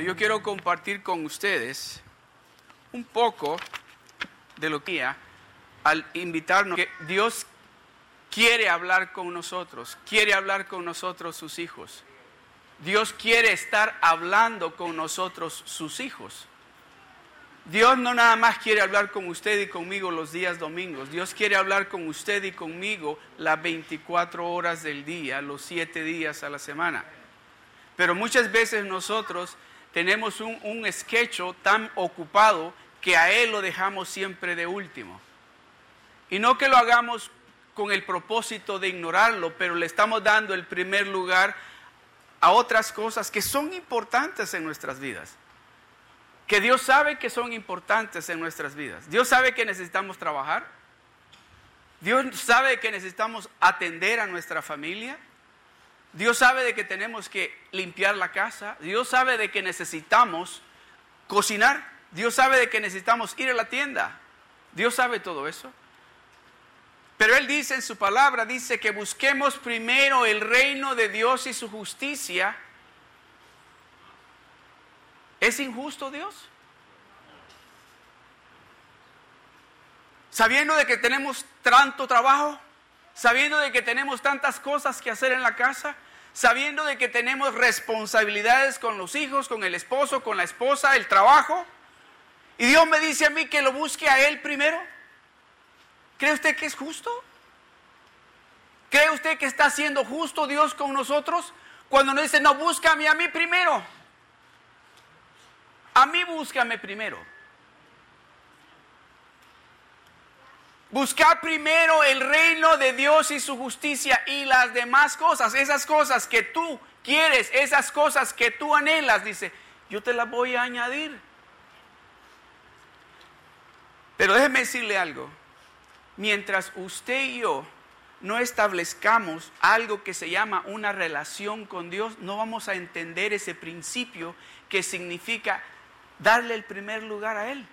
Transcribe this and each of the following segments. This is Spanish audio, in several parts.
Yo quiero compartir con ustedes un poco de lo que al invitarnos que Dios quiere hablar con nosotros, quiere hablar con nosotros sus hijos. Dios quiere estar hablando con nosotros sus hijos. Dios no nada más quiere hablar con usted y conmigo los días domingos. Dios quiere hablar con usted y conmigo las 24 horas del día, los 7 días a la semana. Pero muchas veces nosotros tenemos un, un sketch tan ocupado que a Él lo dejamos siempre de último. Y no que lo hagamos con el propósito de ignorarlo, pero le estamos dando el primer lugar a otras cosas que son importantes en nuestras vidas que Dios sabe que son importantes en nuestras vidas. Dios sabe que necesitamos trabajar. Dios sabe que necesitamos atender a nuestra familia. Dios sabe de que tenemos que limpiar la casa. Dios sabe de que necesitamos cocinar. Dios sabe de que necesitamos ir a la tienda. Dios sabe todo eso. Pero Él dice en su palabra, dice que busquemos primero el reino de Dios y su justicia ¿Es injusto Dios? Sabiendo de que tenemos tanto trabajo, sabiendo de que tenemos tantas cosas que hacer en la casa, sabiendo de que tenemos responsabilidades con los hijos, con el esposo, con la esposa, el trabajo, y Dios me dice a mí que lo busque a Él primero. ¿Cree usted que es justo? ¿Cree usted que está siendo justo Dios con nosotros cuando nos dice, no, búscame a mí primero? A mí búscame primero. Buscar primero el reino de Dios y su justicia y las demás cosas, esas cosas que tú quieres, esas cosas que tú anhelas, dice, yo te las voy a añadir. Pero déjeme decirle algo, mientras usted y yo no establezcamos algo que se llama una relación con Dios, no vamos a entender ese principio que significa darle el primer lugar a Él.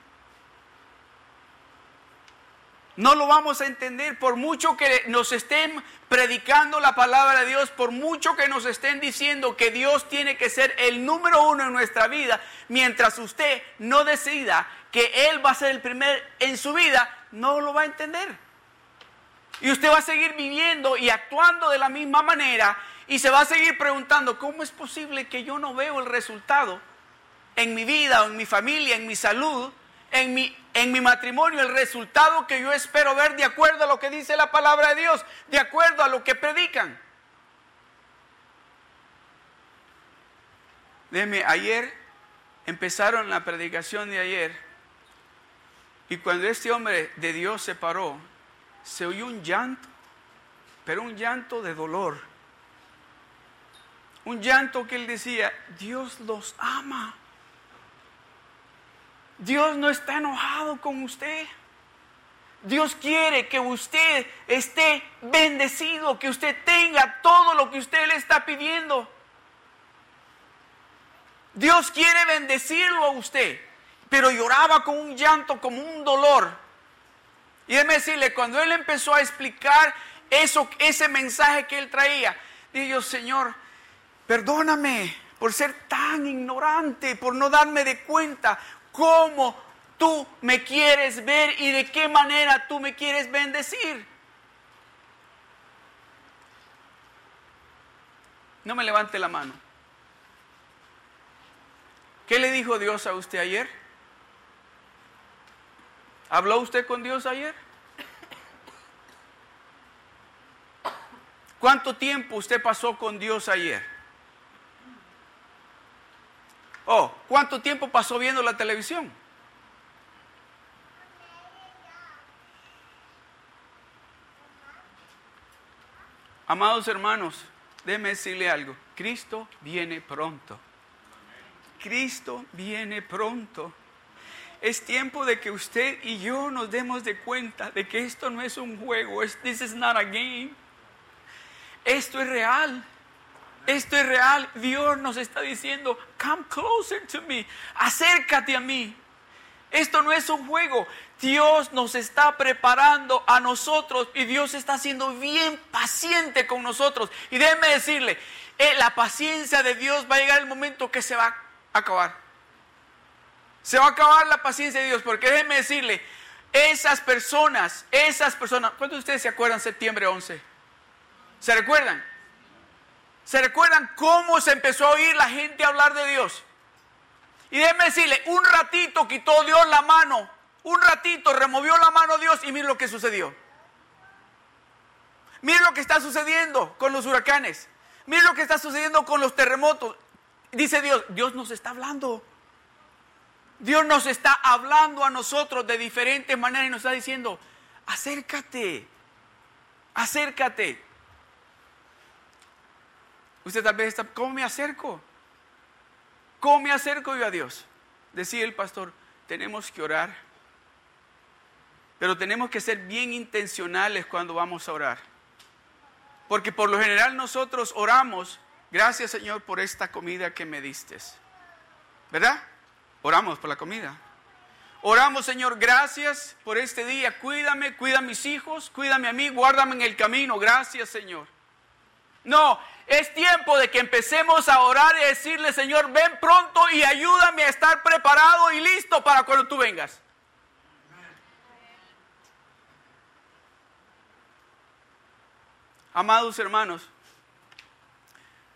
No lo vamos a entender por mucho que nos estén predicando la palabra de Dios, por mucho que nos estén diciendo que Dios tiene que ser el número uno en nuestra vida, mientras usted no decida que Él va a ser el primer en su vida, no lo va a entender. Y usted va a seguir viviendo y actuando de la misma manera y se va a seguir preguntando, ¿cómo es posible que yo no veo el resultado? en mi vida o en mi familia, en mi salud, en mi, en mi matrimonio, el resultado que yo espero ver de acuerdo a lo que dice la palabra de Dios, de acuerdo a lo que predican. Déjeme, ayer empezaron la predicación de ayer y cuando este hombre de Dios se paró, se oyó un llanto, pero un llanto de dolor. Un llanto que él decía, Dios los ama. Dios no está enojado con usted. Dios quiere que usted esté bendecido, que usted tenga todo lo que usted le está pidiendo. Dios quiere bendecirlo a usted, pero lloraba con un llanto, como un dolor. Y déjeme decirle, cuando él empezó a explicar eso, ese mensaje que él traía, dije Señor, perdóname por ser tan ignorante, por no darme de cuenta, cómo tú me quieres ver y de qué manera tú me quieres bendecir. No me levante la mano. ¿Qué le dijo Dios a usted ayer? ¿Habló usted con Dios ayer? ¿Cuánto tiempo usted pasó con Dios ayer? Oh, ¿cuánto tiempo pasó viendo la televisión? Amados hermanos, déme decirle algo. Cristo viene pronto. Cristo viene pronto. Es tiempo de que usted y yo nos demos de cuenta de que esto no es un juego. This is not a game. Esto es real. Esto es real. Dios nos está diciendo, come closer to me. Acércate a mí. Esto no es un juego. Dios nos está preparando a nosotros y Dios está siendo bien paciente con nosotros. Y déjenme decirle, eh, la paciencia de Dios va a llegar el momento que se va a acabar. Se va a acabar la paciencia de Dios, porque déjenme decirle, esas personas, esas personas, ¿cuántos de ustedes se acuerdan septiembre 11? ¿Se recuerdan? ¿Se recuerdan cómo se empezó a oír la gente hablar de Dios? Y déjenme decirle, un ratito quitó Dios la mano, un ratito removió la mano Dios y miren lo que sucedió. Miren lo que está sucediendo con los huracanes. Miren lo que está sucediendo con los terremotos. Dice Dios, Dios nos está hablando. Dios nos está hablando a nosotros de diferentes maneras y nos está diciendo, acércate, acércate. Usted tal vez está, ¿cómo me acerco? ¿Cómo me acerco yo a Dios? Decía el pastor, tenemos que orar, pero tenemos que ser bien intencionales cuando vamos a orar. Porque por lo general nosotros oramos, gracias Señor por esta comida que me diste. ¿Verdad? Oramos por la comida. Oramos, Señor, gracias por este día. Cuídame, cuida a mis hijos, cuídame a mí, guárdame en el camino. Gracias, Señor. No, es tiempo de que empecemos a orar y decirle, Señor, ven pronto y ayúdame a estar preparado y listo para cuando tú vengas. Amados hermanos,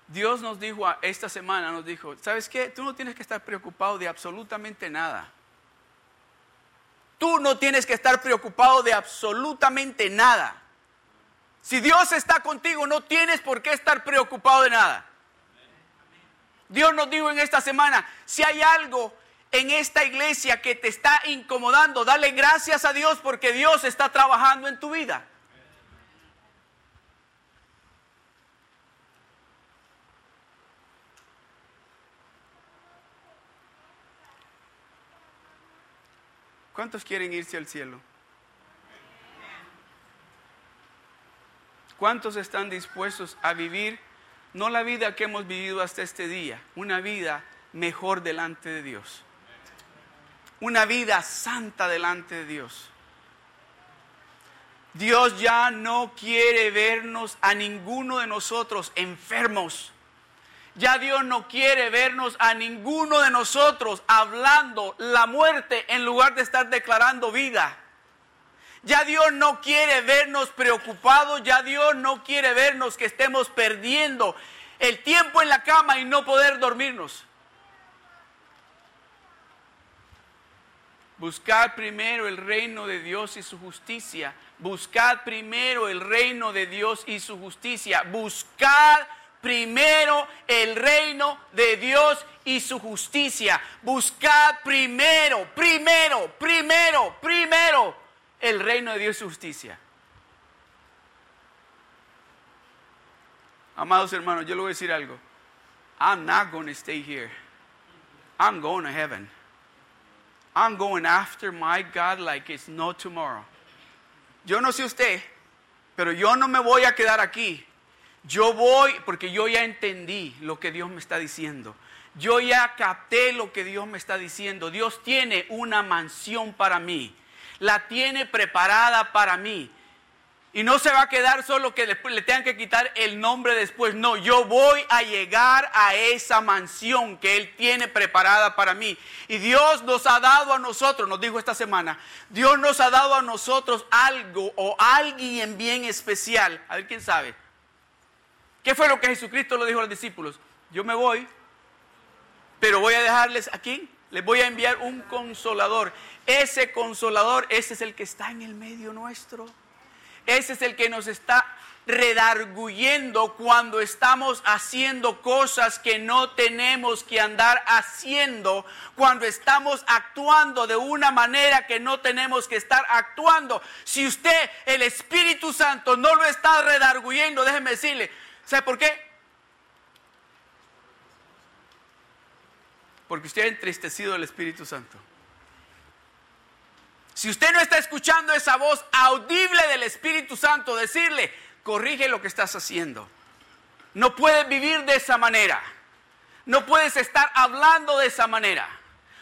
Dios nos dijo esta semana, nos dijo, ¿sabes qué? Tú no tienes que estar preocupado de absolutamente nada. Tú no tienes que estar preocupado de absolutamente nada. Si Dios está contigo, no tienes por qué estar preocupado de nada. Dios nos dijo en esta semana, si hay algo en esta iglesia que te está incomodando, dale gracias a Dios porque Dios está trabajando en tu vida. ¿Cuántos quieren irse al cielo? ¿Cuántos están dispuestos a vivir no la vida que hemos vivido hasta este día, una vida mejor delante de Dios? Una vida santa delante de Dios. Dios ya no quiere vernos a ninguno de nosotros enfermos ya Dios no quiere vernos a ninguno de nosotros hablando la muerte en lugar de estar declarando vida. Ya Dios no quiere vernos preocupados, ya Dios no quiere vernos que estemos perdiendo el tiempo en la cama y no poder dormirnos. Buscad primero el reino de Dios y su justicia. Buscad primero el reino de Dios y su justicia. Buscad primero el reino de Dios y su justicia. Buscad primero, primero, primero, primero el reino de Dios y su justicia. Amados hermanos, yo le voy a decir algo. I'm not going to stay here. I'm going to heaven. I'm going after my God like it's no tomorrow. Yo no sé usted, pero yo no me voy a quedar aquí yo voy porque yo ya entendí lo que Dios me está diciendo. Yo ya capté lo que Dios me está diciendo. Dios tiene una mansión para mí. La tiene preparada para mí. Y no se va a quedar solo que después le tengan que quitar el nombre después. No, yo voy a llegar a esa mansión que Él tiene preparada para mí. Y Dios nos ha dado a nosotros, nos dijo esta semana, Dios nos ha dado a nosotros algo o alguien bien especial. A ver quién sabe. ¿Qué fue lo que Jesucristo le dijo a los discípulos? Yo me voy, pero voy a dejarles aquí, les voy a enviar un consolador. Ese consolador, ese es el que está en el medio nuestro. Ese es el que nos está redarguyendo cuando estamos haciendo cosas que no tenemos que andar haciendo, cuando estamos actuando de una manera que no tenemos que estar actuando. Si usted, el Espíritu Santo, no lo está redarguyendo, déjeme decirle, ¿Sabe por qué? Porque usted ha entristecido al Espíritu Santo. Si usted no está escuchando esa voz audible del Espíritu Santo, decirle, corrige lo que estás haciendo. No puedes vivir de esa manera. No puedes estar hablando de esa manera.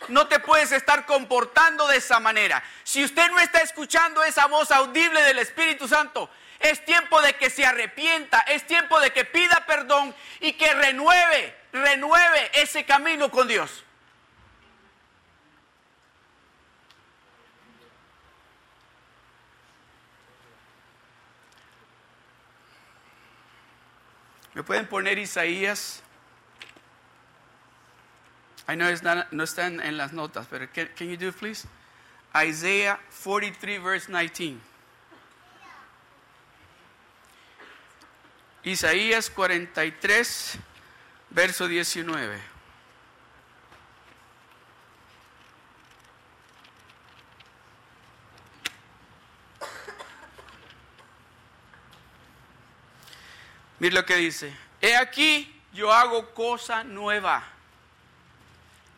No te puedes estar comportando de esa manera. Si usted no está escuchando esa voz audible del Espíritu Santo, Es tiempo de que se arrepienta, es tiempo de que pida perdón y que renueve, renueve ese camino con Dios. ¿Me pueden poner Isaías? I know it's not, no están en las notas, pero can, you do it, please? Isaiah 43, verse 19. Isaías 43, verso 19. Mira lo que dice. He aquí yo hago cosa nueva.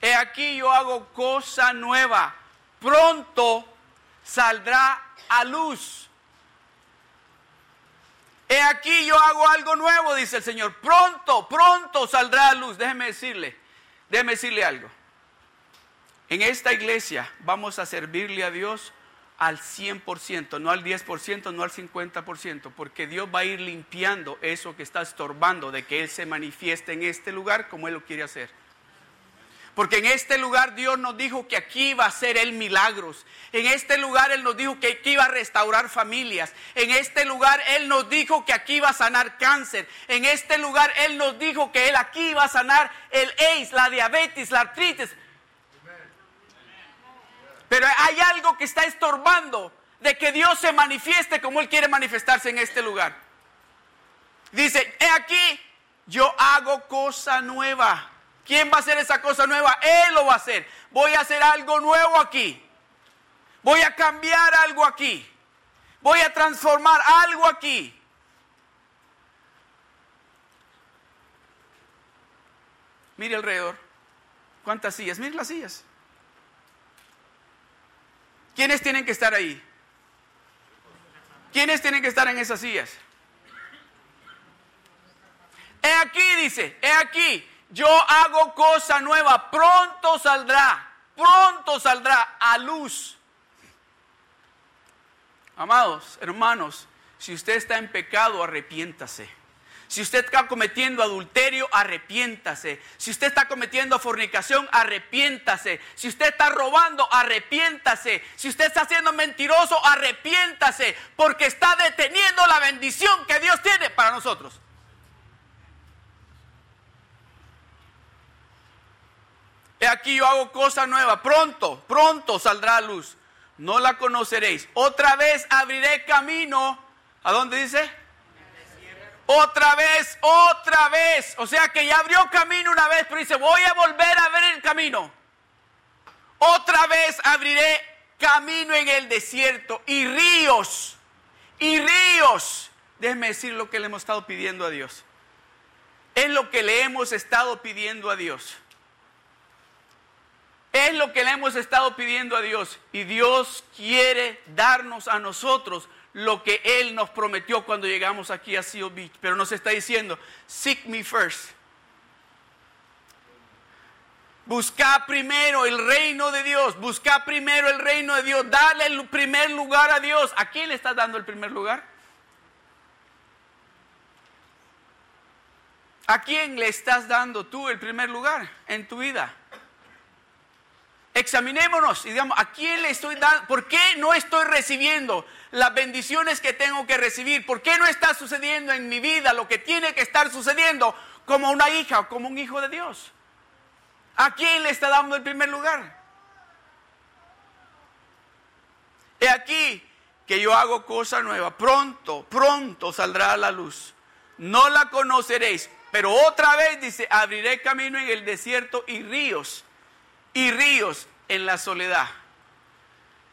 He aquí yo hago cosa nueva. Pronto saldrá a luz. He aquí yo hago algo nuevo, dice el Señor. Pronto, pronto saldrá a luz. Déjeme decirle, déjeme decirle algo. En esta iglesia vamos a servirle a Dios al 100%, no al 10%, no al 50%, porque Dios va a ir limpiando eso que está estorbando de que Él se manifieste en este lugar como Él lo quiere hacer. Porque en este lugar Dios nos dijo que aquí iba a hacer Él milagros. En este lugar Él nos dijo que aquí iba a restaurar familias. En este lugar Él nos dijo que aquí iba a sanar cáncer. En este lugar Él nos dijo que Él aquí iba a sanar el AIDS, la diabetes, la artritis. Pero hay algo que está estorbando de que Dios se manifieste como Él quiere manifestarse en este lugar. Dice, he aquí, yo hago cosa nueva. ¿Quién va a hacer esa cosa nueva? Él lo va a hacer. Voy a hacer algo nuevo aquí. Voy a cambiar algo aquí. Voy a transformar algo aquí. Mire alrededor. ¿Cuántas sillas? Mire las sillas. ¿Quiénes tienen que estar ahí? ¿Quiénes tienen que estar en esas sillas? He aquí, dice, he aquí, yo hago cosa nueva, pronto saldrá, pronto saldrá a luz. Amados, hermanos, si usted está en pecado, arrepiéntase. Si usted está cometiendo adulterio, arrepiéntase. Si usted está cometiendo fornicación, arrepiéntase. Si usted está robando, arrepiéntase. Si usted está siendo mentiroso, arrepiéntase. Porque está deteniendo la bendición que Dios tiene para nosotros. He aquí yo hago cosa nueva. Pronto, pronto saldrá a luz. No la conoceréis. Otra vez abriré camino. ¿A dónde dice? Otra vez, otra vez. O sea que ya abrió camino una vez, pero dice, voy a volver a ver el camino. Otra vez abriré camino en el desierto y ríos, y ríos. Déjeme decir lo que le hemos estado pidiendo a Dios. Es lo que le hemos estado pidiendo a Dios. Es lo que le hemos estado pidiendo a Dios. Y Dios quiere darnos a nosotros lo que Él nos prometió cuando llegamos aquí a Seal Beach. Pero nos está diciendo, seek me first. Busca primero el reino de Dios. Busca primero el reino de Dios. Dale el primer lugar a Dios. ¿A quién le estás dando el primer lugar? ¿A quién le estás dando tú el primer lugar en tu vida? Examinémonos y digamos, ¿a quién le estoy dando? ¿Por qué no estoy recibiendo las bendiciones que tengo que recibir? ¿Por qué no está sucediendo en mi vida lo que tiene que estar sucediendo como una hija o como un hijo de Dios? ¿A quién le está dando el primer lugar? He aquí que yo hago cosa nueva. Pronto, pronto saldrá a la luz. No la conoceréis. Pero otra vez dice, abriré camino en el desierto y ríos y ríos en la soledad.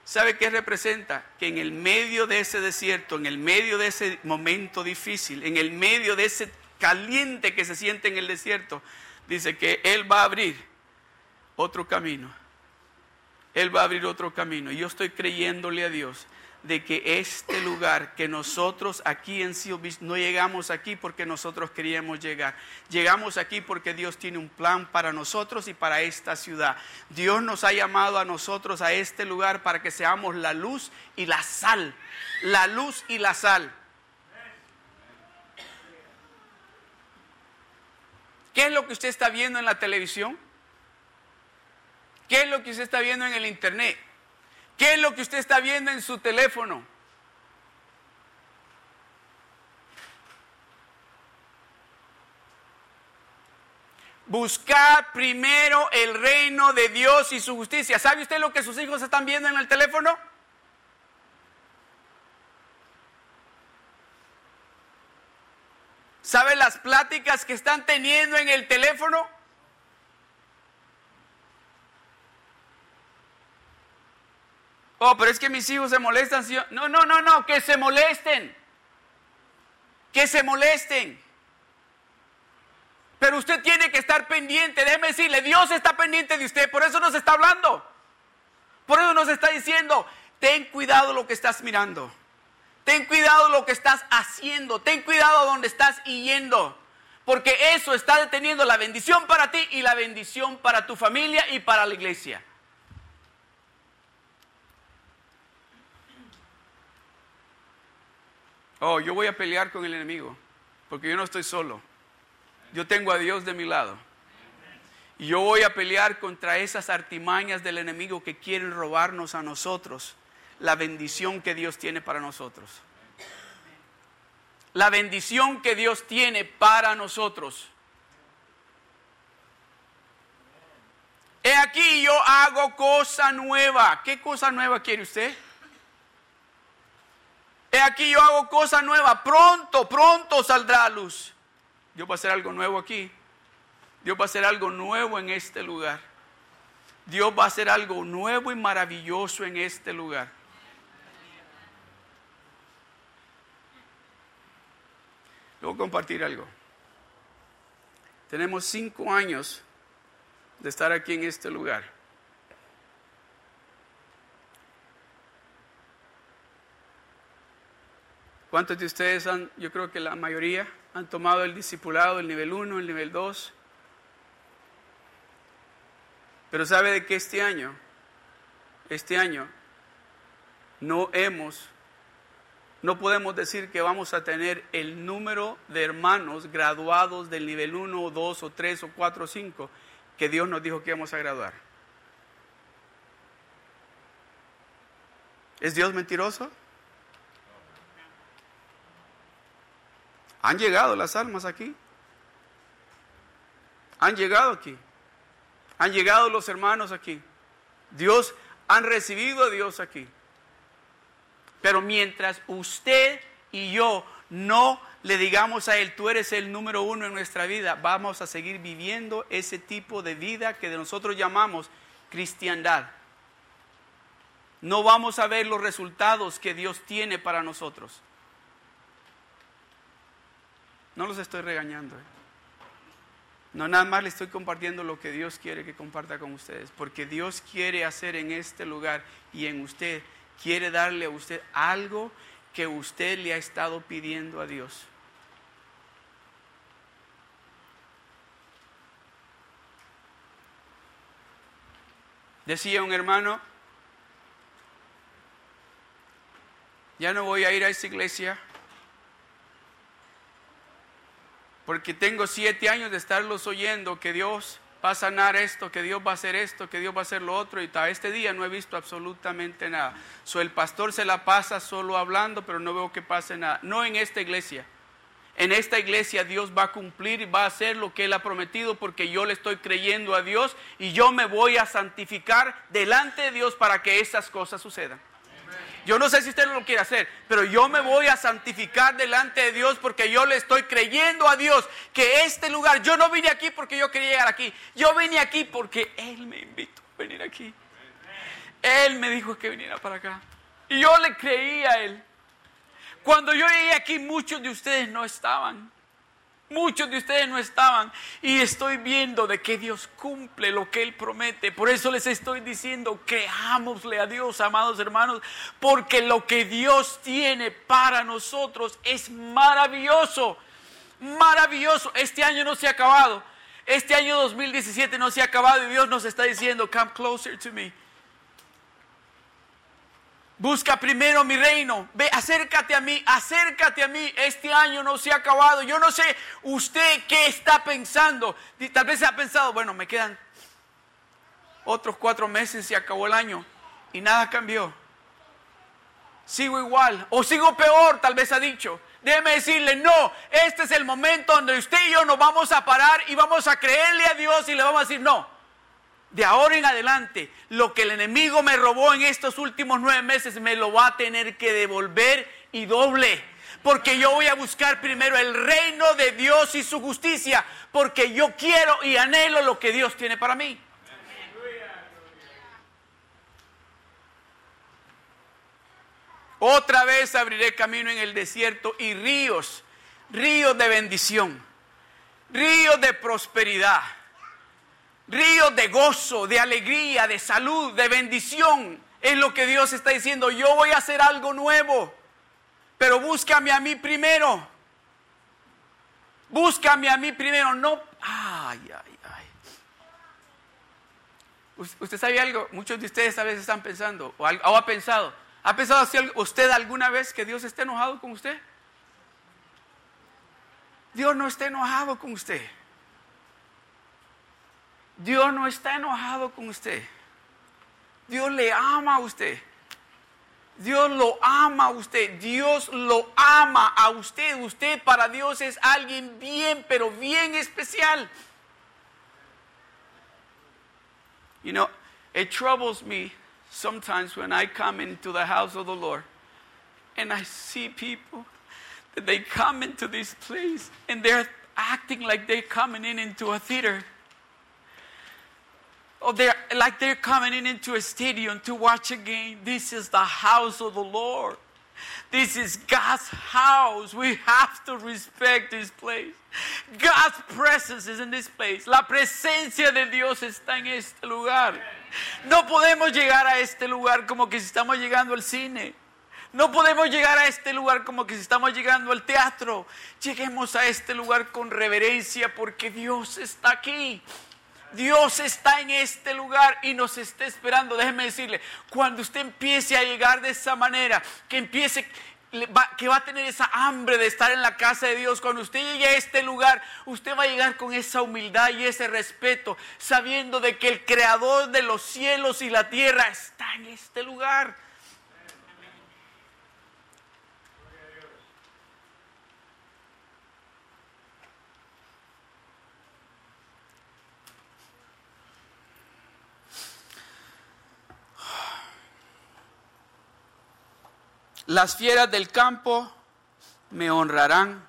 ¿Sabe qué representa? Que en el medio de ese desierto, en el medio de ese momento difícil, en el medio de ese caliente que se siente en el desierto, dice que Él va a abrir otro camino. Él va a abrir otro camino. Y yo estoy creyéndole a Dios de que este lugar, que nosotros aquí en Seal no llegamos aquí porque nosotros queríamos llegar. Llegamos aquí porque Dios tiene un plan para nosotros y para esta ciudad. Dios nos ha llamado a nosotros a este lugar para que seamos la luz y la sal. La luz y la sal. ¿Qué es lo que usted está viendo en la televisión? ¿Qué es lo que usted está viendo en el internet? ¿Qué es lo que usted está viendo en su teléfono? Buscar primero el reino de Dios y su justicia. ¿Sabe usted lo que sus hijos están viendo en el teléfono? ¿Sabe las pláticas que están teniendo en el teléfono? Oh, pero es que mis hijos se molestan. No, no, no, no, que se molesten. Que se molesten. Pero usted tiene que estar pendiente. Déjeme decirle, Dios está pendiente de usted. Por eso nos está hablando. Por eso nos está diciendo, ten cuidado lo que estás mirando. Ten cuidado lo que estás haciendo. Ten cuidado donde estás yendo. Porque eso está deteniendo la bendición para ti y la bendición para tu familia y para la iglesia. Oh, yo voy a pelear con el enemigo. Porque yo no estoy solo. Yo tengo a Dios de mi lado. Y yo voy a pelear contra esas artimañas del enemigo que quieren robarnos a nosotros la bendición que Dios tiene para nosotros. La bendición que Dios tiene para nosotros. He aquí yo hago cosa nueva. ¿Qué cosa nueva quiere usted? He aquí yo hago cosa nueva. Pronto, pronto saldrá a luz. Dios va a hacer algo nuevo aquí. Dios va a hacer algo nuevo en este lugar. Dios va a hacer algo nuevo y maravilloso en este lugar. A compartir algo. Tenemos cinco años de estar aquí en este lugar. ¿Cuántos de ustedes han, yo creo que la mayoría, han tomado el discipulado, el nivel 1, el nivel 2? Pero sabe de que este año, este año, no hemos no podemos decir que vamos a tener el número de hermanos graduados del nivel 1 o 2 o 3 o 4 o 5 que Dios nos dijo que íbamos a graduar. ¿Es Dios mentiroso? Han llegado las almas aquí. Han llegado aquí. Han llegado los hermanos aquí. Dios, han recibido a Dios aquí. Pero mientras usted y yo no le digamos a Él, tú eres el número uno en nuestra vida, vamos a seguir viviendo ese tipo de vida que de nosotros llamamos cristiandad. No vamos a ver los resultados que Dios tiene para nosotros. No los estoy regañando. ¿eh? No, nada más le estoy compartiendo lo que Dios quiere que comparta con ustedes. Porque Dios quiere hacer en este lugar y en usted quiere darle a usted algo que usted le ha estado pidiendo a Dios. Decía un hermano, ya no voy a ir a esa iglesia porque tengo siete años de estarlos oyendo que Dios va a sanar esto, que Dios va a hacer esto, que Dios va a hacer lo otro, y hasta este día no he visto absolutamente nada. So, el pastor se la pasa solo hablando, pero no veo que pase nada. No en esta iglesia. En esta iglesia Dios va a cumplir y va a hacer lo que Él ha prometido porque yo le estoy creyendo a Dios y yo me voy a santificar delante de Dios para que esas cosas sucedan. Yo no sé si usted lo quiere hacer, pero yo me voy a santificar delante de Dios porque yo le estoy creyendo a Dios que este lugar, yo no vine aquí porque yo quería llegar aquí, yo vine aquí porque Él me invitó a venir aquí. Él me dijo que viniera para acá. Y yo le creí a Él. Cuando yo llegué aquí, muchos de ustedes no estaban. Muchos de ustedes no estaban y estoy viendo de que Dios cumple lo que Él promete. Por eso les estoy diciendo, creámosle a Dios, amados hermanos, porque lo que Dios tiene para nosotros es maravilloso, maravilloso. Este año no se ha acabado. Este año 2017 no se ha acabado y Dios nos está diciendo, come closer to me. Busca primero mi reino. Ve, acércate a mí, acércate a mí. Este año no se ha acabado. Yo no sé usted qué está pensando. Tal vez ha pensado, bueno, me quedan otros cuatro meses y acabó el año y nada cambió. Sigo igual o sigo peor, tal vez ha dicho. Déjeme decirle, no, este es el momento donde usted y yo nos vamos a parar y vamos a creerle a Dios y le vamos a decir, no, de ahora en adelante, lo que el enemigo me robó en estos últimos nueve meses me lo va a tener que devolver y doble. Porque yo voy a buscar primero el reino de Dios y su justicia. Porque yo quiero y anhelo lo que Dios tiene para mí. Otra vez abriré camino en el desierto y ríos, ríos de bendición, ríos de prosperidad ríos de gozo, de alegría, de salud, de bendición. Es lo que Dios está diciendo. Yo voy a hacer algo nuevo, pero búscame a mí primero. Búscame a mí primero. No. Ay, ay, ay. ¿Usted sabe algo? Muchos de ustedes a veces están pensando, o, ha pensado, ¿ha pensado usted alguna vez que Dios esté enojado con usted? Dios no está enojado con usted. Dios no está enojado con usted. Dios le ama a usted. Dios lo ama a usted. Dios lo ama a usted. Usted para Dios es alguien bien, pero bien especial. You know, it troubles me sometimes when I come into the house of the Lord and I see people that they come into this place and they're acting like they're coming in into a theater. Like they're coming in into a stadium to watch a game. This is the house of the Lord. This is God's house. We have to respect this place. God's presence is in this place. La presencia de Dios está en este lugar. No podemos llegar a este lugar como que si estamos llegando al cine. No podemos llegar a este lugar como que si estamos llegando al teatro. Lleguemos a este lugar con reverencia porque Dios está aquí. Dios está en este lugar y nos está esperando. Déjeme decirle, cuando usted empiece a llegar de esa manera, que empiece, que va a tener esa hambre de estar en la casa de Dios, cuando usted llegue a este lugar, usted va a llegar con esa humildad y ese respeto, sabiendo de que el creador de los cielos y la tierra está en este lugar. Las fieras del campo me honrarán,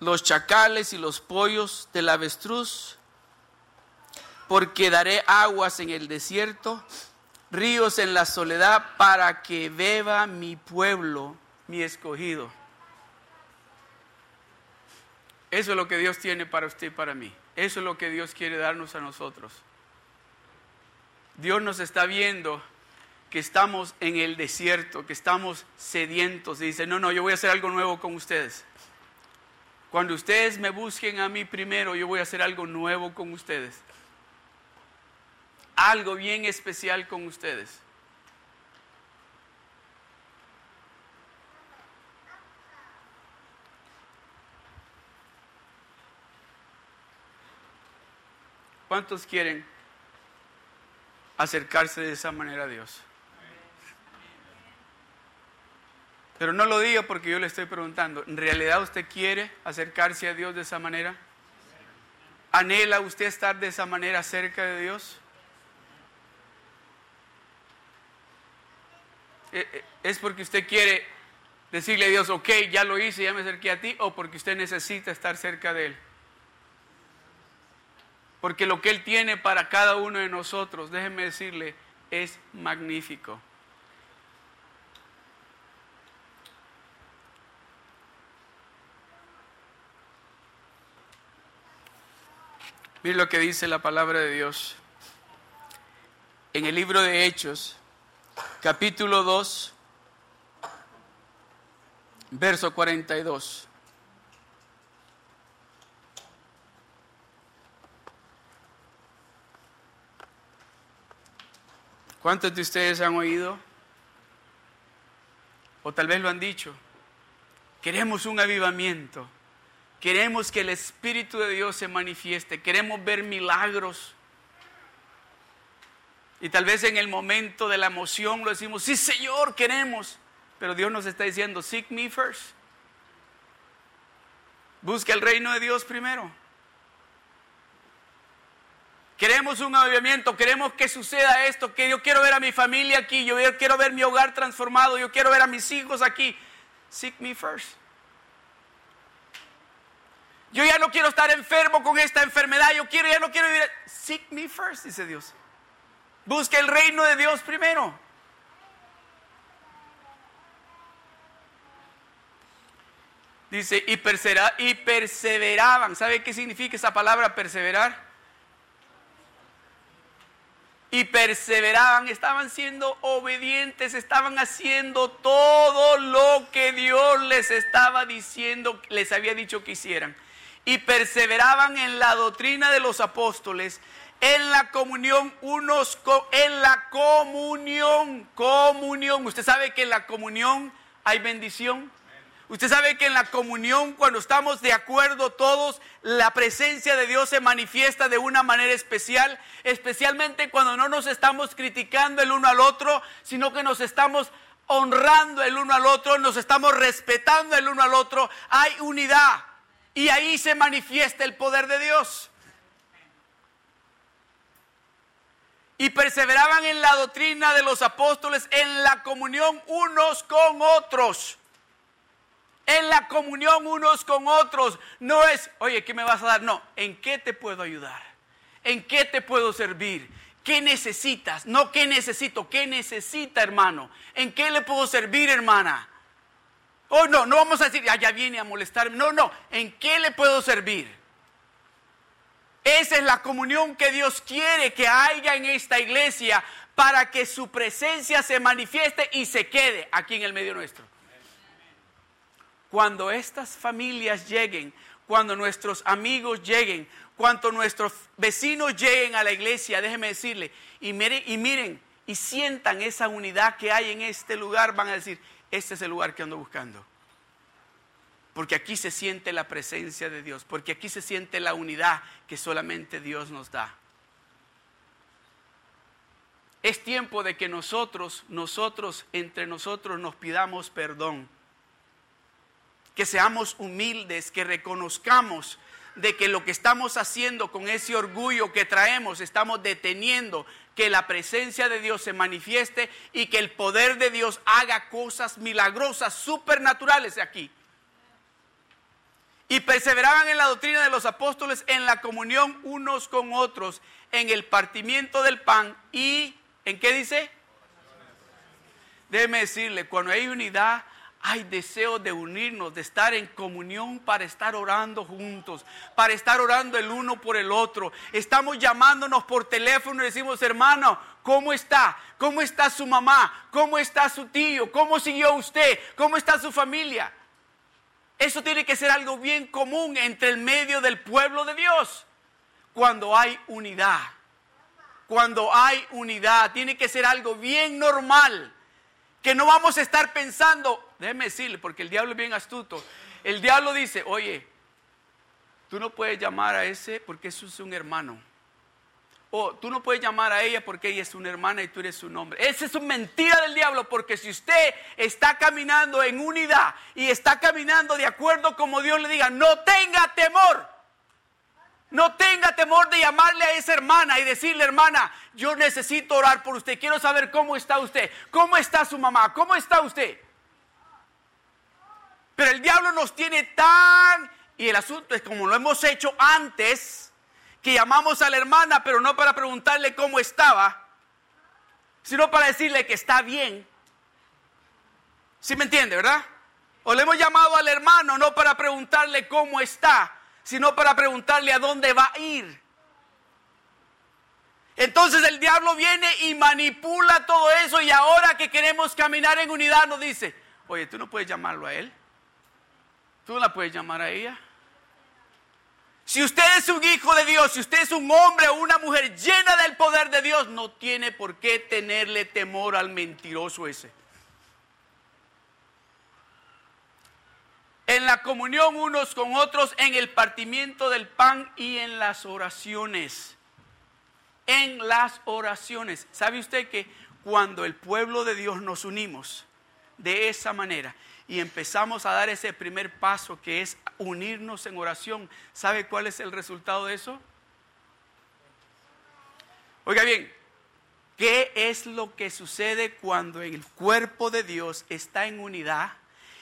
los chacales y los pollos del avestruz, porque daré aguas en el desierto, ríos en la soledad, para que beba mi pueblo, mi escogido. Eso es lo que Dios tiene para usted y para mí. Eso es lo que Dios quiere darnos a nosotros. Dios nos está viendo que estamos en el desierto, que estamos sedientos. Y dice, no, no, yo voy a hacer algo nuevo con ustedes. Cuando ustedes me busquen a mí primero, yo voy a hacer algo nuevo con ustedes. Algo bien especial con ustedes. ¿Cuántos quieren acercarse de esa manera a Dios? Pero no lo diga porque yo le estoy preguntando, ¿en realidad usted quiere acercarse a Dios de esa manera? ¿Anhela usted estar de esa manera cerca de Dios? Eh, eh, ¿Es porque usted quiere decirle a Dios, ok, ya lo hice, ya me acerqué a ti, o porque usted necesita estar cerca de Él? Porque lo que Él tiene para cada uno de nosotros, déjeme decirle, es magnífico. Mire lo que dice la palabra de Dios. En el libro de Hechos, capítulo 2, verso 42. ¿Cuántos de ustedes han oído o tal vez lo han dicho, queremos un avivamiento, queremos que el Espíritu de Dios se manifieste, queremos ver milagros. Y tal vez en el momento de la emoción lo decimos, sí Señor, queremos. Pero Dios nos está diciendo, seek me first. Busca el reino de Dios primero. Queremos un avivamiento, queremos que suceda esto, que yo quiero ver a mi familia aquí, yo quiero ver mi hogar transformado, yo quiero ver a mis hijos aquí. Seek me first. Yo ya no quiero estar enfermo con esta enfermedad, yo quiero, ya no quiero vivir. Seek me first, dice Dios. Busca el reino de Dios primero. Dice, y, y perseveraban. ¿Sabe qué significa esa palabra perseverar? Y perseveraban, estaban siendo obedientes, estaban haciendo todo lo que Dios les estaba diciendo, les había dicho que hicieran. Y perseveraban en la doctrina de los apóstoles, en la comunión unos en la comunión, comunión. Usted sabe que en la comunión hay bendición. Usted sabe que en la comunión, cuando estamos de acuerdo todos, la presencia de Dios se manifiesta de una manera especial, especialmente cuando no nos estamos criticando el uno al otro, sino que nos estamos honrando el uno al otro, nos estamos respetando el uno al otro. Hay unidad y ahí se manifiesta el poder de Dios. Y perseveraban en la doctrina de los apóstoles, en la comunión unos con otros en la comunión unos con otros. No es, oye, ¿qué me vas a dar? No, ¿en qué te puedo ayudar? ¿En qué te puedo servir? ¿Qué necesitas? No, ¿qué necesito? ¿Qué necesita, hermano? ¿En qué le puedo servir, hermana? Oh, no, no vamos a decir, ah, ya viene a molestarme. No, no, ¿en qué le puedo servir? Esa es la comunión que Dios quiere que haya en esta iglesia para que su presencia se manifieste y se quede aquí en el medio nuestro. Cuando estas familias lleguen, cuando nuestros amigos lleguen, cuando nuestros vecinos lleguen a la iglesia, déjenme decirle, y miren, y miren, y sientan esa unidad que hay en este lugar, van a decir, este es el lugar que ando buscando. Porque aquí se siente la presencia de Dios, porque aquí se siente la unidad que solamente Dios nos da. Es tiempo de que nosotros, nosotros, entre nosotros nos pidamos perdón que seamos humildes, que reconozcamos de que lo que estamos haciendo con ese orgullo que traemos, estamos deteniendo que la presencia de Dios se manifieste y que el poder de Dios haga cosas milagrosas, supernaturales aquí. Y perseveraban en la doctrina de los apóstoles, en la comunión unos con otros, en el partimiento del pan y, ¿en qué dice? Déjeme decirle, cuando hay unidad, hay deseo de unirnos, de estar en comunión para estar orando juntos, para estar orando el uno por el otro. Estamos llamándonos por teléfono y decimos, hermano, ¿cómo está? ¿Cómo está su mamá? ¿Cómo está su tío? ¿Cómo siguió usted? ¿Cómo está su familia? Eso tiene que ser algo bien común entre el medio del pueblo de Dios. Cuando hay unidad, cuando hay unidad, tiene que ser algo bien normal que no vamos a estar pensando, déjeme decirle, porque el diablo es bien astuto. El diablo dice, oye, tú no puedes llamar a ese porque eso es un hermano. O tú no puedes llamar a ella porque ella es una hermana y tú eres su nombre. Esa es una mentira del diablo porque si usted está caminando en unidad y está caminando de acuerdo como Dios le diga, no tenga temor. No tenga temor de llamarle a esa hermana y decirle, hermana, yo necesito orar por usted. Quiero saber cómo está usted, cómo está su mamá, cómo está usted. Pero el diablo nos tiene tan... Y el asunto es como lo hemos hecho antes, que llamamos a la hermana, pero no para preguntarle cómo estaba, sino para decirle que está bien. ¿Sí me entiende, verdad? O le hemos llamado al hermano no para preguntarle cómo está, sino para preguntarle a dónde va a ir. Entonces el diablo viene y manipula todo eso y ahora que queremos caminar en unidad nos dice, oye, tú no puedes llamarlo a él, tú no la puedes llamar a ella. Si usted es un hijo de Dios, si usted es un hombre o una mujer llena del poder de Dios, no tiene por qué tenerle temor al mentiroso ese. En la comunión unos con otros, en el partimiento del pan y en las oraciones. En las oraciones. ¿Sabe usted que cuando el pueblo de Dios nos unimos de esa manera y empezamos a dar ese primer paso que es unirnos en oración, ¿sabe cuál es el resultado de eso? Oiga bien, ¿qué es lo que sucede cuando el cuerpo de Dios está en unidad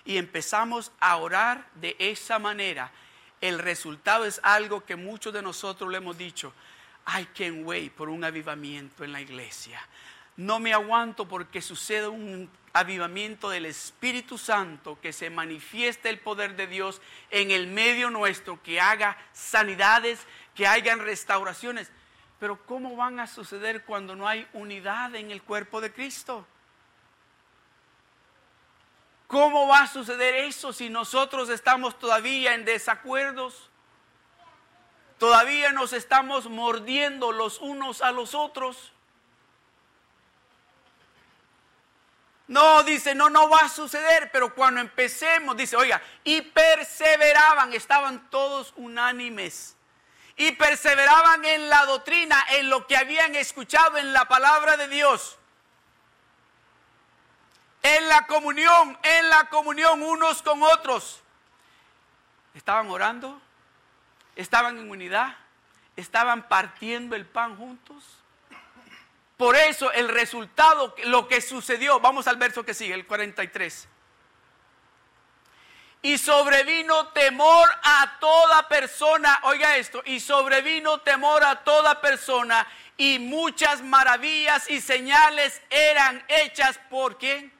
y empezamos a orar de esa manera? El resultado es algo que muchos de nosotros le hemos dicho, I can't wait por un avivamiento en la iglesia. No me aguanto porque sucede un avivamiento del Espíritu Santo, que se manifieste el poder de Dios en el medio nuestro, que haga sanidades, que hagan restauraciones. Pero ¿cómo van a suceder cuando no hay unidad en el cuerpo de Cristo? ¿Cómo va a suceder eso si nosotros estamos todavía en desacuerdos? Todavía nos estamos mordiendo los unos a los otros. No, dice, no, no va a suceder, pero cuando empecemos, dice, oiga, y perseveraban, estaban todos unánimes, y perseveraban en la doctrina, en lo que habían escuchado en la palabra de Dios, en la comunión, en la comunión unos con otros. Estaban orando, estaban en unidad, estaban partiendo el pan juntos por eso el resultado, lo que sucedió, vamos al verso que sigue, el 43. Y sobrevino temor a toda persona, oiga esto, y sobrevino temor a toda persona y muchas maravillas y señales eran hechas por quién.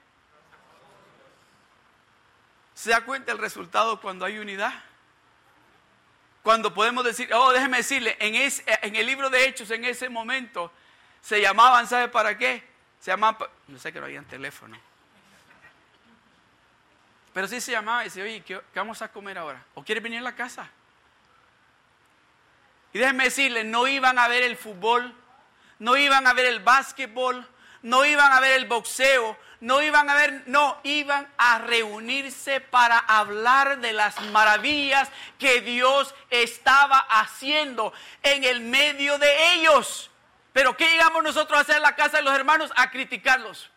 ¿Se da cuenta el resultado cuando hay unidad? Cuando podemos decir, oh, déjeme decirle, en, en el libro de Hechos, en ese momento, se llamaban, ¿sabe para qué? Se llamaban, no sé que no había teléfono. Pero sí se llamaba y dice, oye, ¿qué, vamos a comer ahora? ¿O quiere venir a la casa? Y déjenme decirle, no iban a ver el fútbol, no iban a ver el básquetbol, no iban a ver el boxeo, no iban a ver, no, iban a reunirse para hablar de las maravillas que Dios estaba haciendo en el medio de ellos. Pero ¿qué llegamos nosotros a hacer en la casa de los hermanos? A criticarlos.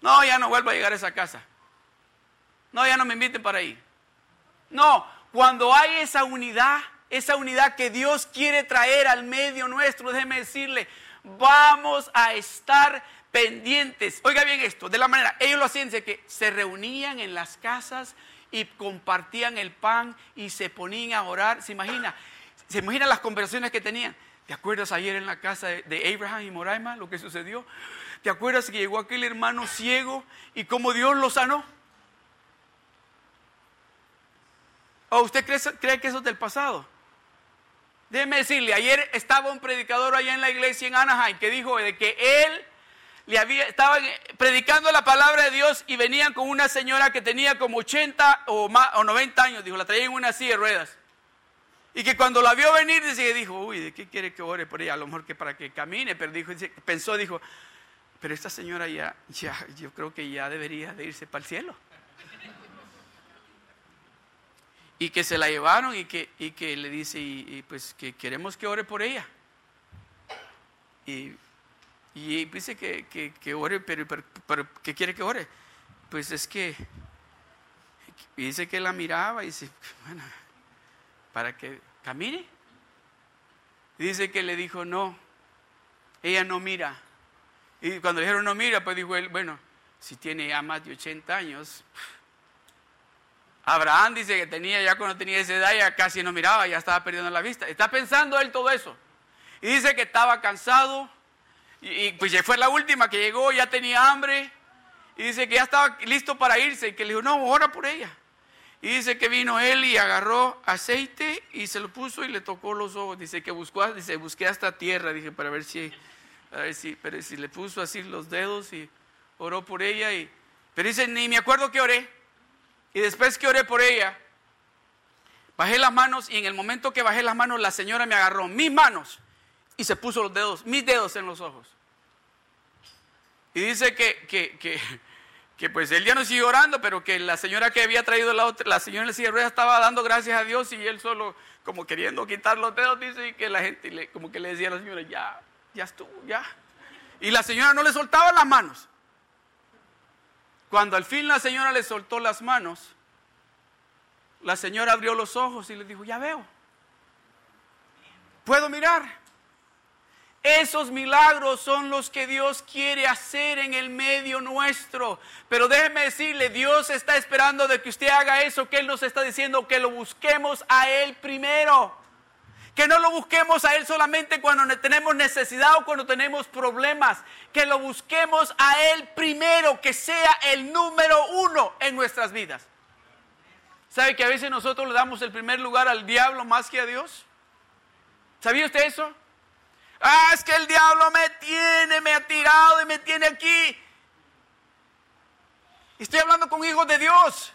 No, ya no vuelvo a llegar a esa casa. No, ya no me inviten para ahí. No, cuando hay esa unidad, esa unidad que Dios quiere traer al medio nuestro, déjeme decirle, vamos a estar pendientes. Oiga bien esto, de la manera, ellos lo hacían, que se reunían en las casas y compartían el pan y se ponían a orar. ¿Se imagina? ¿Se imagina las conversaciones que tenían? ¿Te acuerdas ayer en la casa de Abraham y Moraima lo que sucedió? ¿Te acuerdas que llegó aquel hermano ciego y cómo Dios lo sanó? ¿O usted cree, cree que eso es del pasado? Déjeme decirle, ayer estaba un predicador allá en la iglesia en Anaheim que dijo de que él le había, predicando la palabra de Dios y venían con una señora que tenía como 80 o, más, o 90 años, dijo, la traía en una silla de ruedas. Y que cuando la vio venir, dijo, uy, ¿de qué quiere que ore por ella? A lo mejor que para que camine, pero dijo, pensó, dijo, pero esta señora ya, ya, yo creo que ya debería de irse para el cielo. Y que se la llevaron y que, y que le dice, y, pues que queremos que ore por ella. Y y dice que, que, ore, pero, pero, ¿qué quiere que ore? Pues es que dice que la miraba y dice, bueno, para que camine. dice que le dijo, no, ella no mira. Y cuando le dijeron no mira, pues dijo él, bueno, si tiene ya más de 80 años. Abraham dice que tenía, ya cuando tenía esa edad, ya casi no miraba, ya estaba perdiendo la vista. Está pensando él todo eso. Y dice que estaba cansado, y, pues ya fue la última que llegó, ya tenía hambre. Y dice que ya estaba listo para irse. Y que le dijo, no, ora por ella. Y dice que vino él y agarró aceite y se lo puso y le tocó los ojos. Dice que buscó, dice, busqué hasta tierra, dije, para ver si, a ver si, le puso así los dedos y oró por ella. Y, pero dice, ni me acuerdo que oré. Y después que oré por ella, bajé las manos y en el momento que bajé las manos, la señora me agarró mis manos y se puso los dedos, mis dedos en los ojos. Y dice que, que, que, que, pues él ya no siguió orando, pero que la señora que había traído la, otra, la señora la de ruedas estaba dando gracias a Dios y él solo como queriendo quitar los dedos, dice, que la gente le, como que le decía a la señora, ya, ya estuvo, ya. Y la señora no le soltaba las manos. Cuando al fin la señora le soltó las manos, la señora abrió los ojos y le dijo, ya veo, puedo mirar. Esos milagros son los que Dios quiere hacer en el medio nuestro. Pero déjeme decirle, Dios está esperando de que usted haga eso, que Él nos está diciendo que lo busquemos a Él primero. Que no lo busquemos a Él solamente cuando tenemos necesidad o cuando tenemos problemas. Que lo busquemos a Él primero, que sea el número uno en nuestras vidas. ¿Sabe que a veces nosotros le damos el primer lugar al diablo más que a Dios? ¿Sabía usted eso? Ah, es que el diablo me tiene, me ha tirado y me tiene aquí. Estoy hablando con hijos de Dios.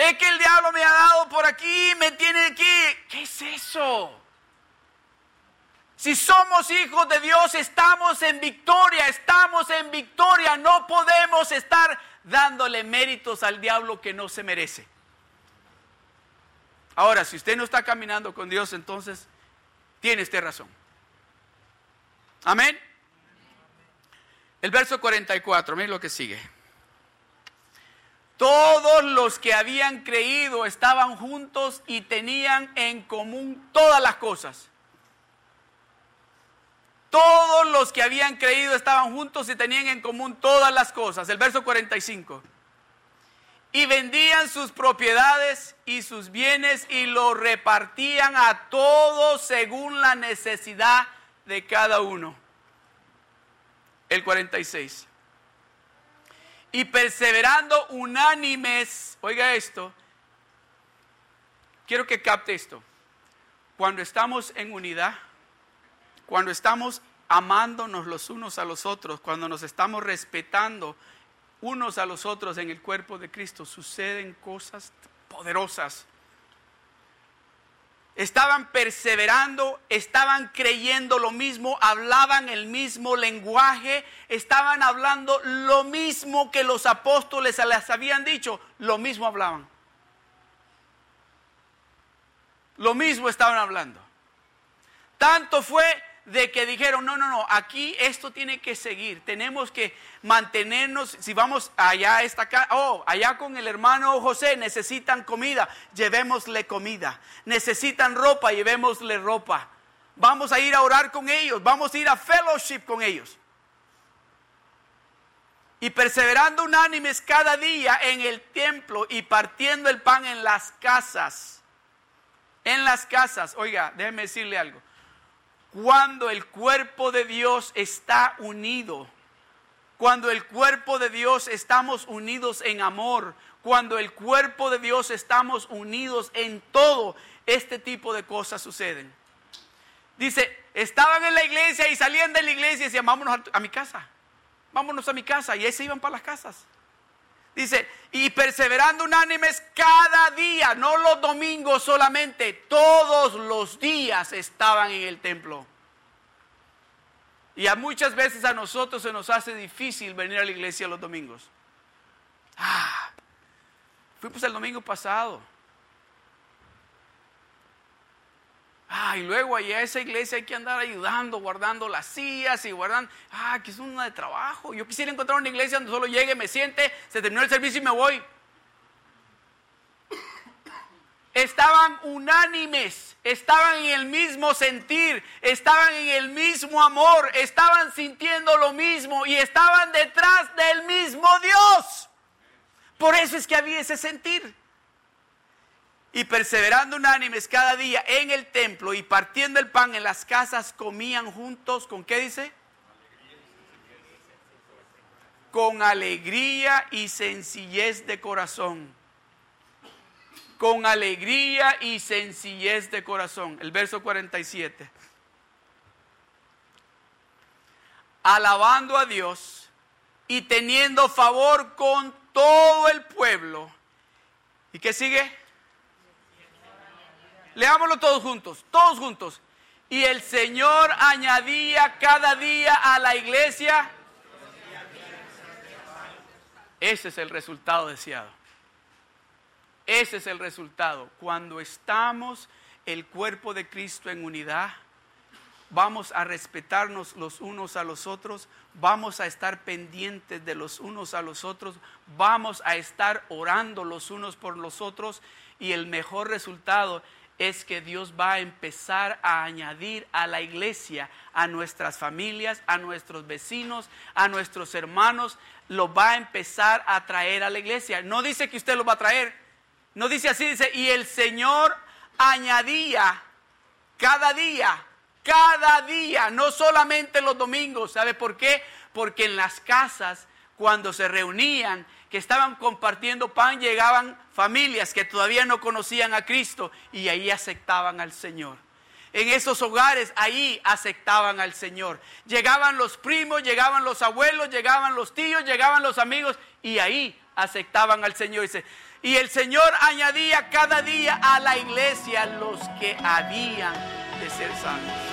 Es que el diablo me ha dado por aquí, me tiene aquí. ¿Qué es eso? Si somos hijos de Dios, estamos en victoria, estamos en victoria. No podemos estar dándole méritos al diablo que no se merece. Ahora, si usted no está caminando con Dios, entonces tiene usted razón. Amén. El verso 44, miren lo que sigue. Todos los que habían creído estaban juntos y tenían en común todas las cosas. Todos los que habían creído estaban juntos y tenían en común todas las cosas. El verso 45 y vendían sus propiedades y sus bienes y lo repartían a todos según la necesidad de cada uno. El 46. Y perseverando unánimes, oiga esto, quiero que capte esto. Cuando estamos en unidad, cuando estamos amándonos los unos a los otros, cuando nos estamos respetando unos a los otros en el cuerpo de Cristo, suceden cosas poderosas. Estaban perseverando, estaban creyendo lo mismo, hablaban el mismo lenguaje, estaban hablando lo mismo que los apóstoles les habían dicho, lo mismo hablaban. Lo mismo estaban hablando. Tanto fue de que dijeron, no, no, no, aquí esto tiene que seguir, tenemos que mantenernos, si vamos allá esta casa, oh, allá con el hermano José necesitan comida, llevémosle comida, necesitan ropa, llevémosle ropa, vamos a ir a orar con ellos, vamos a ir a fellowship con ellos. Y perseverando unánimes cada día en el templo y partiendo el pan en las casas. En las casas, oiga, déjeme decirle algo cuando el cuerpo de Dios está unido, cuando el cuerpo de Dios estamos unidos en amor, cuando el cuerpo de Dios estamos unidos en todo, este tipo de cosas suceden. Dice, estaban en la iglesia y salían de la iglesia y decían, vámonos a, mi casa, vámonos a mi casa, y ahí se iban para las casas. Dice, y perseverando unánimes cada día, no los domingos solamente, todos los días estaban en el templo. Y a muchas veces a nosotros se nos hace difícil venir a la iglesia los domingos. Ah, fuimos el domingo pasado. Ah, y luego allá a esa iglesia hay que andar ayudando, guardando las sillas y guardando. Ah, que es una de trabajo. Yo quisiera encontrar una iglesia donde solo llegue, me siente, se terminó el servicio y me voy. Estaban unánimes, estaban en el mismo sentir, estaban en el mismo amor, estaban sintiendo lo mismo y estaban detrás del mismo Dios. Por eso es que había ese sentir y perseverando unánimes cada día en el templo y partiendo el pan en las casas, comían juntos, ¿con qué dice? Con alegría y sencillez de corazón. Con alegría y sencillez de corazón. El verso 47. Alabando a Dios y teniendo favor con todo el pueblo. ¿Y qué sigue? Leámoslo todos juntos, todos juntos. Y el Señor añadía cada día a la iglesia. Ese es el resultado deseado. Ese es el resultado. Cuando estamos el cuerpo de Cristo en unidad, vamos a respetarnos los unos a los otros, vamos a estar pendientes de los unos a los otros, vamos a estar orando los unos por los otros y el mejor resultado es que Dios va a empezar a añadir a la iglesia, a nuestras familias, a nuestros vecinos, a nuestros hermanos, lo va a empezar a traer a la iglesia. No dice que usted lo va a traer, no dice así, dice, y el Señor añadía cada día cada día, no solamente los domingos. ¿Sabe por qué? Porque en las casas, cuando se reunían, que estaban compartiendo pan, llegaban familias que todavía no conocían a Cristo y ahí aceptaban al Señor. En esos hogares, ahí aceptaban al Señor. Llegaban los primos, llegaban los abuelos, llegaban los tíos, llegaban los amigos y ahí aceptaban al Señor. y el Señor añadía cada día a la iglesia los que habían de ser salvos.